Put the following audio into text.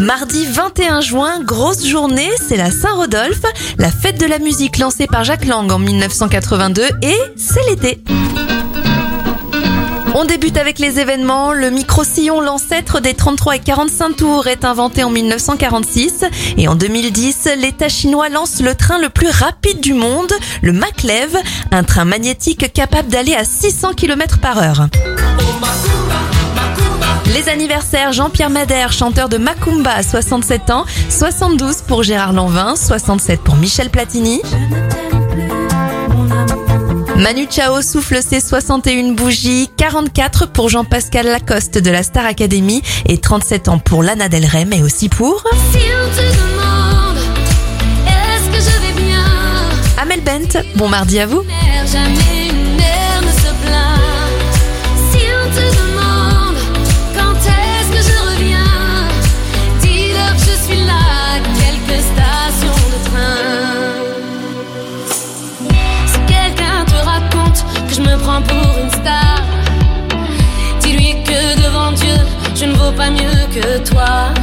Mardi 21 juin, grosse journée, c'est la Saint-Rodolphe, la fête de la musique lancée par Jacques Lang en 1982 et c'est l'été. On débute avec les événements. Le micro-sillon, l'ancêtre des 33 et 45 tours, est inventé en 1946. Et en 2010, l'État chinois lance le train le plus rapide du monde, le Maglev, un train magnétique capable d'aller à 600 km par heure. Les anniversaires, Jean-Pierre Madère, chanteur de Macumba à 67 ans, 72 pour Gérard Lanvin, 67 pour Michel Platini. Manu Chao souffle ses 61 bougies, 44 pour Jean-Pascal Lacoste de la Star Academy et 37 ans pour Lana Del Rey, mais aussi pour Si on te demande, est-ce que je vais bien? Amel Bent. Bon mardi à vous. Jamais pas mieux que toi.